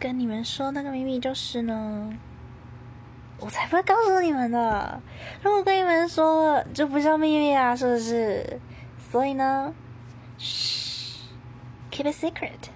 跟你们说那个秘密就是呢，我才不会告诉你们的。如果跟你们说了，就不叫秘密啊，是不是？所以呢，嘘，keep a secret。